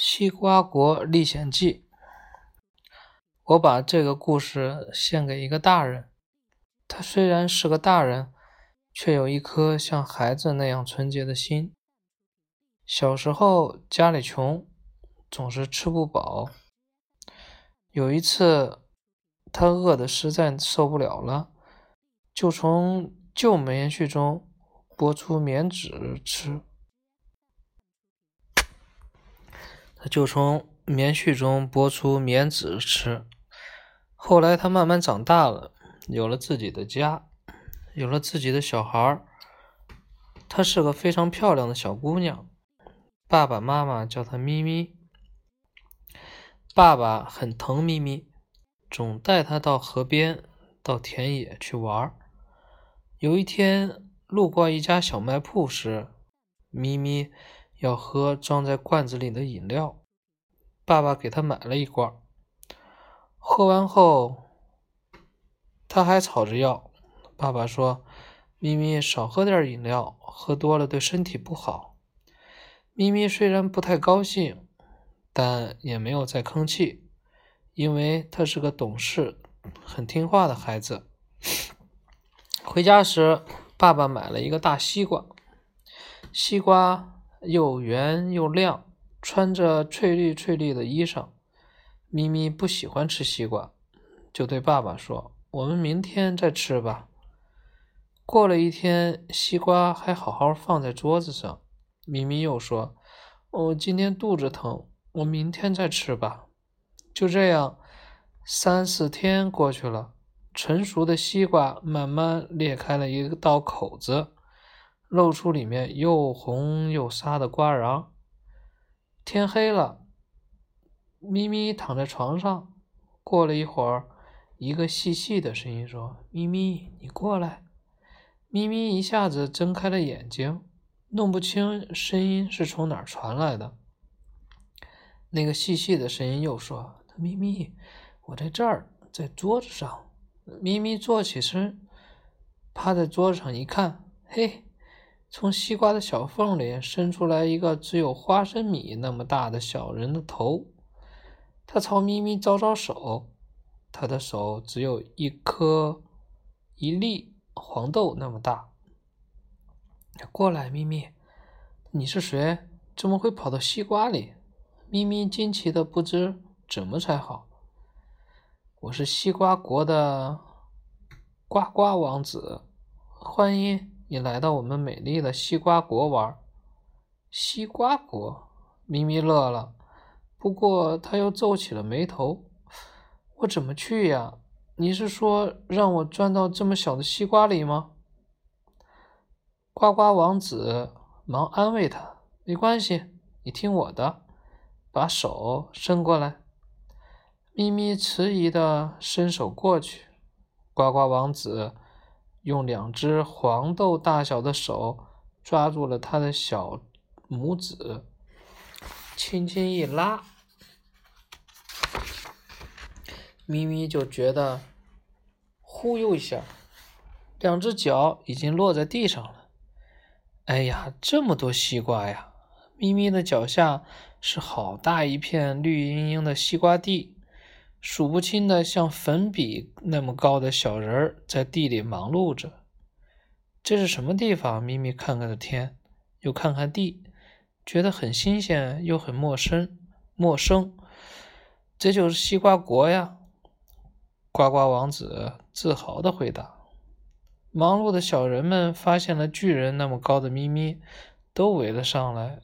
西瓜国历险记。我把这个故事献给一个大人，他虽然是个大人，却有一颗像孩子那样纯洁的心。小时候家里穷，总是吃不饱。有一次，他饿得实在受不了了，就从旧棉絮中拨出棉纸吃。他就从棉絮中剥出棉籽吃。后来他慢慢长大了，有了自己的家，有了自己的小孩儿。她是个非常漂亮的小姑娘，爸爸妈妈叫她咪咪。爸爸很疼咪咪，总带她到河边、到田野去玩儿。有一天路过一家小卖铺时，咪咪。要喝装在罐子里的饮料，爸爸给他买了一罐。喝完后，他还吵着要。爸爸说：“咪咪少喝点饮料，喝多了对身体不好。”咪咪虽然不太高兴，但也没有再吭气，因为他是个懂事、很听话的孩子。回家时，爸爸买了一个大西瓜，西瓜。又圆又亮，穿着翠绿翠绿的衣裳。咪咪不喜欢吃西瓜，就对爸爸说：“我们明天再吃吧。”过了一天，西瓜还好好放在桌子上。咪咪又说：“我今天肚子疼，我明天再吃吧。”就这样，三四天过去了，成熟的西瓜慢慢裂开了一道口子。露出里面又红又沙的瓜瓤。天黑了，咪咪躺在床上。过了一会儿，一个细细的声音说：“咪咪，你过来。”咪咪一下子睁开了眼睛，弄不清声音是从哪儿传来的。那个细细的声音又说：“咪咪，我在这儿，在桌子上。”咪咪坐起身，趴在桌子上一看，嘿。从西瓜的小缝里伸出来一个只有花生米那么大的小人的头，他朝咪咪招招手，他的手只有一颗一粒黄豆那么大。过来，咪咪，你是谁？怎么会跑到西瓜里？咪咪惊奇的不知怎么才好。我是西瓜国的呱呱王子，欢迎。你来到我们美丽的西瓜国玩，西瓜国，咪咪乐了，不过他又皱起了眉头。我怎么去呀？你是说让我钻到这么小的西瓜里吗？呱呱王子忙安慰他：“没关系，你听我的，把手伸过来。”咪咪迟疑的伸手过去，呱呱王子。用两只黄豆大小的手抓住了他的小拇指，轻轻一拉，咪咪就觉得忽悠一下，两只脚已经落在地上了。哎呀，这么多西瓜呀！咪咪的脚下是好大一片绿茵茵的西瓜地。数不清的像粉笔那么高的小人儿在地里忙碌着。这是什么地方？咪咪看看的天，又看看地，觉得很新鲜又很陌生。陌生，这就是西瓜国呀！呱呱王子自豪的回答。忙碌的小人们发现了巨人那么高的咪咪，都围了上来，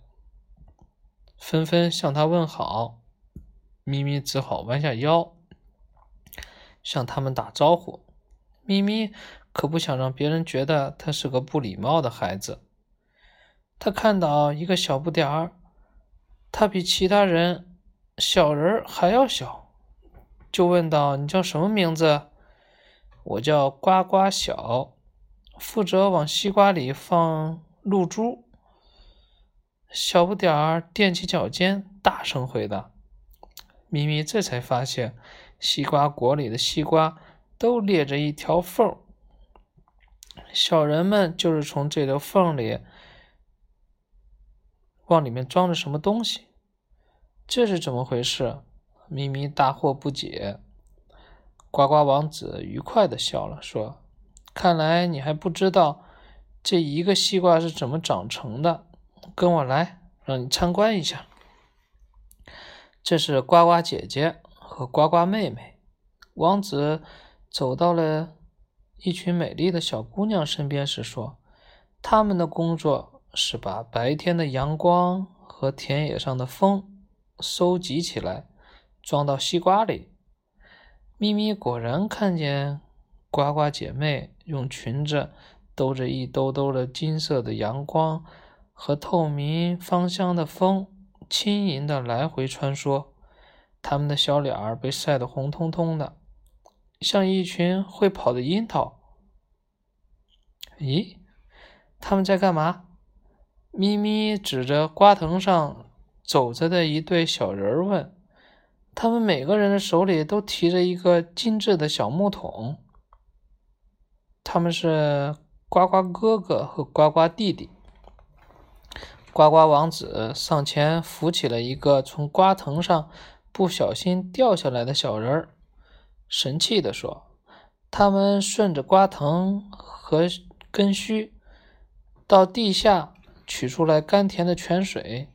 纷纷向他问好。咪咪只好弯下腰，向他们打招呼。咪咪可不想让别人觉得他是个不礼貌的孩子。他看到一个小不点儿，他比其他人小人还要小，就问道：“你叫什么名字？”“我叫呱呱小，负责往西瓜里放露珠。”小不点儿踮起脚尖，大声回答。咪咪这才发现，西瓜果里的西瓜都裂着一条缝，小人们就是从这条缝里往里面装着什么东西。这是怎么回事？咪咪大惑不解。呱呱王子愉快的笑了，说：“看来你还不知道这一个西瓜是怎么长成的。跟我来，让你参观一下。这是呱呱姐姐和呱呱妹妹。”王子走到了一群美丽的小姑娘身边时说：“他们的工作是把白天的阳光和田野上的风收集起来，装到西瓜里。”咪咪果然看见呱呱姐妹用裙子兜着一兜兜的金色的阳光和透明芳香的风，轻盈的来回穿梭。他们的小脸儿被晒得红彤彤的，像一群会跑的樱桃。咦，他们在干嘛？咪咪指着瓜藤上走着的一对小人儿问。他们每个人的手里都提着一个精致的小木桶。他们是呱呱哥哥和呱呱弟弟。呱呱王子上前扶起了一个从瓜藤上不小心掉下来的小人儿，神气地说：“他们顺着瓜藤和根须到地下取出来甘甜的泉水，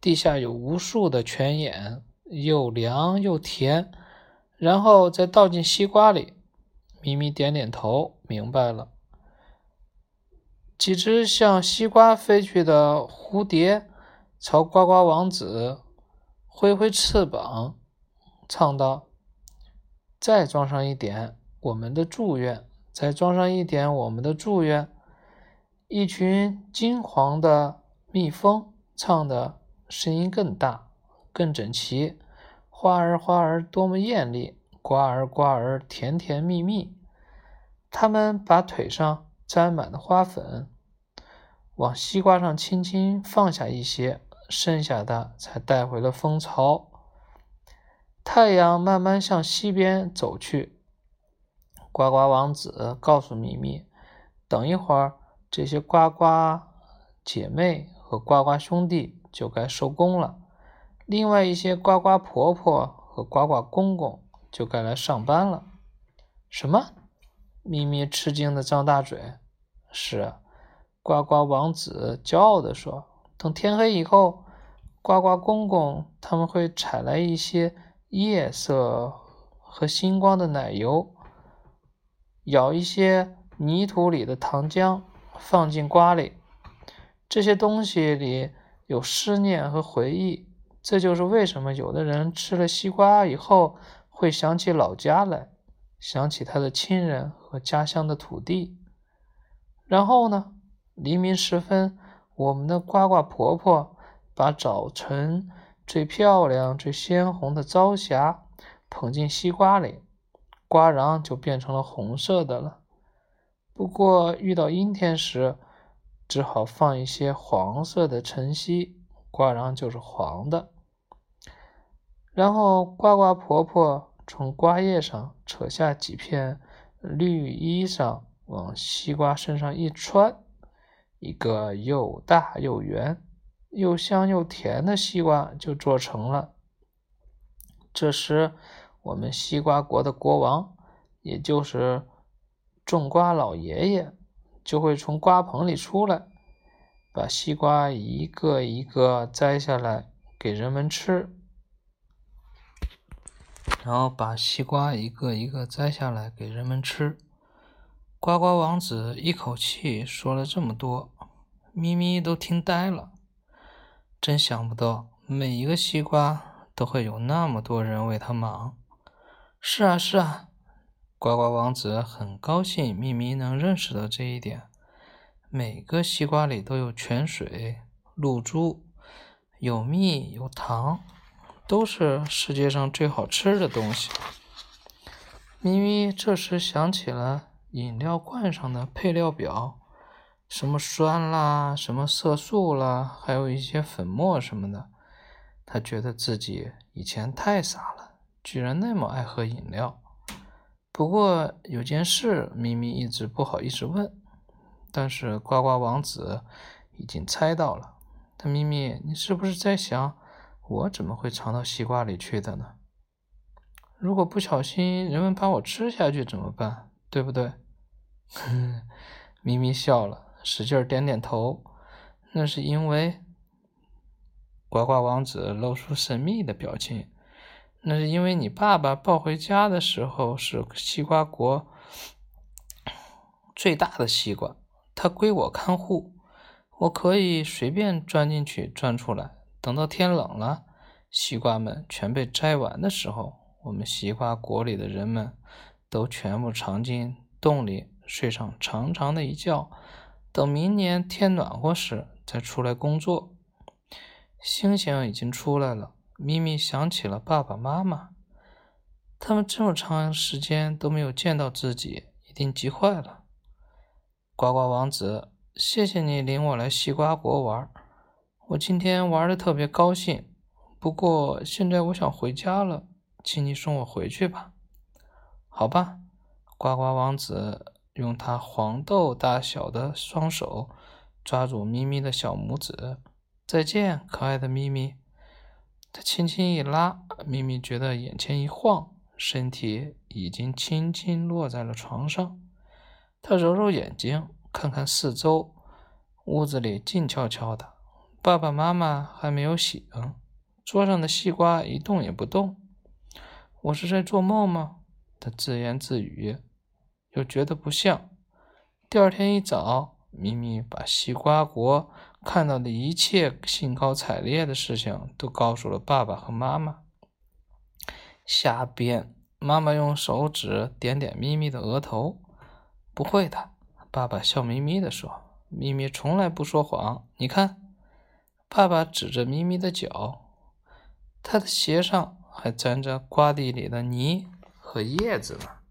地下有无数的泉眼。”又凉又甜，然后再倒进西瓜里。咪咪点点头，明白了。几只向西瓜飞去的蝴蝶朝呱呱王子挥挥翅膀，唱道：“再装上一点我们的祝愿，再装上一点我们的祝愿。”一群金黄的蜜蜂唱的声音更大。更整齐，花儿花儿多么艳丽，瓜儿瓜儿甜甜蜜蜜。它们把腿上沾满的花粉往西瓜上轻轻放下一些，剩下的才带回了蜂巢。太阳慢慢向西边走去，呱呱王子告诉咪咪：“等一会儿，这些呱呱姐妹和呱呱兄弟就该收工了。”另外一些呱呱婆婆和呱呱公公就该来上班了。什么？咪咪吃惊的张大嘴。是，呱呱王子骄傲地说：“等天黑以后，呱呱公公他们会采来一些夜色和星光的奶油，舀一些泥土里的糖浆，放进瓜里。这些东西里有思念和回忆。”这就是为什么有的人吃了西瓜以后会想起老家来，想起他的亲人和家乡的土地。然后呢，黎明时分，我们的呱呱婆婆把早晨最漂亮、最鲜红的朝霞捧进西瓜里，瓜瓤就变成了红色的了。不过遇到阴天时，只好放一些黄色的晨曦。瓜瓤就是黄的，然后呱呱婆婆从瓜叶上扯下几片绿衣裳，往西瓜身上一穿，一个又大又圆、又香又甜的西瓜就做成了。这时，我们西瓜国的国王，也就是种瓜老爷爷，就会从瓜棚里出来。把西瓜一个一个摘下来给人们吃，然后把西瓜一个一个摘下来给人们吃。呱呱王子一口气说了这么多，咪咪都听呆了。真想不到，每一个西瓜都会有那么多人为他忙。是啊，是啊，呱呱王子很高兴咪咪能认识到这一点。每个西瓜里都有泉水、露珠，有蜜有糖，都是世界上最好吃的东西。咪咪这时想起了饮料罐上的配料表，什么酸啦，什么色素啦，还有一些粉末什么的。他觉得自己以前太傻了，居然那么爱喝饮料。不过有件事，咪咪一直不好意思问。但是呱呱王子已经猜到了。他咪咪，你是不是在想，我怎么会藏到西瓜里去的呢？如果不小心人们把我吃下去怎么办？对不对？咪咪笑了，使劲点点头。那是因为呱呱王子露出神秘的表情。那是因为你爸爸抱回家的时候是西瓜国最大的西瓜，它归我看护，我可以随便钻进去钻出来。等到天冷了，西瓜们全被摘完的时候，我们西瓜国里的人们都全部藏进洞里，睡上长长的一觉，等明年天暖和时再出来工作。星星已经出来了，咪咪想起了爸爸妈妈，他们这么长时间都没有见到自己，一定急坏了。呱呱王子，谢谢你领我来西瓜国玩。我今天玩的特别高兴，不过现在我想回家了，请你送我回去吧。好吧，呱呱王子用他黄豆大小的双手抓住咪咪的小拇指。再见，可爱的咪咪。他轻轻一拉，咪咪觉得眼前一晃，身体已经轻轻落在了床上。他揉揉眼睛，看看四周，屋子里静悄悄的。爸爸妈妈还没有醒，桌上的西瓜一动也不动。我是在做梦吗？他自言自语，又觉得不像。第二天一早，咪咪把西瓜国看到的一切兴高采烈的事情都告诉了爸爸和妈妈。瞎编！妈妈用手指点点咪咪的额头。不会的，爸爸笑眯眯地说：“咪咪从来不说谎。你看。”爸爸指着咪咪的脚，他的鞋上还沾着瓜地里的泥和叶子呢。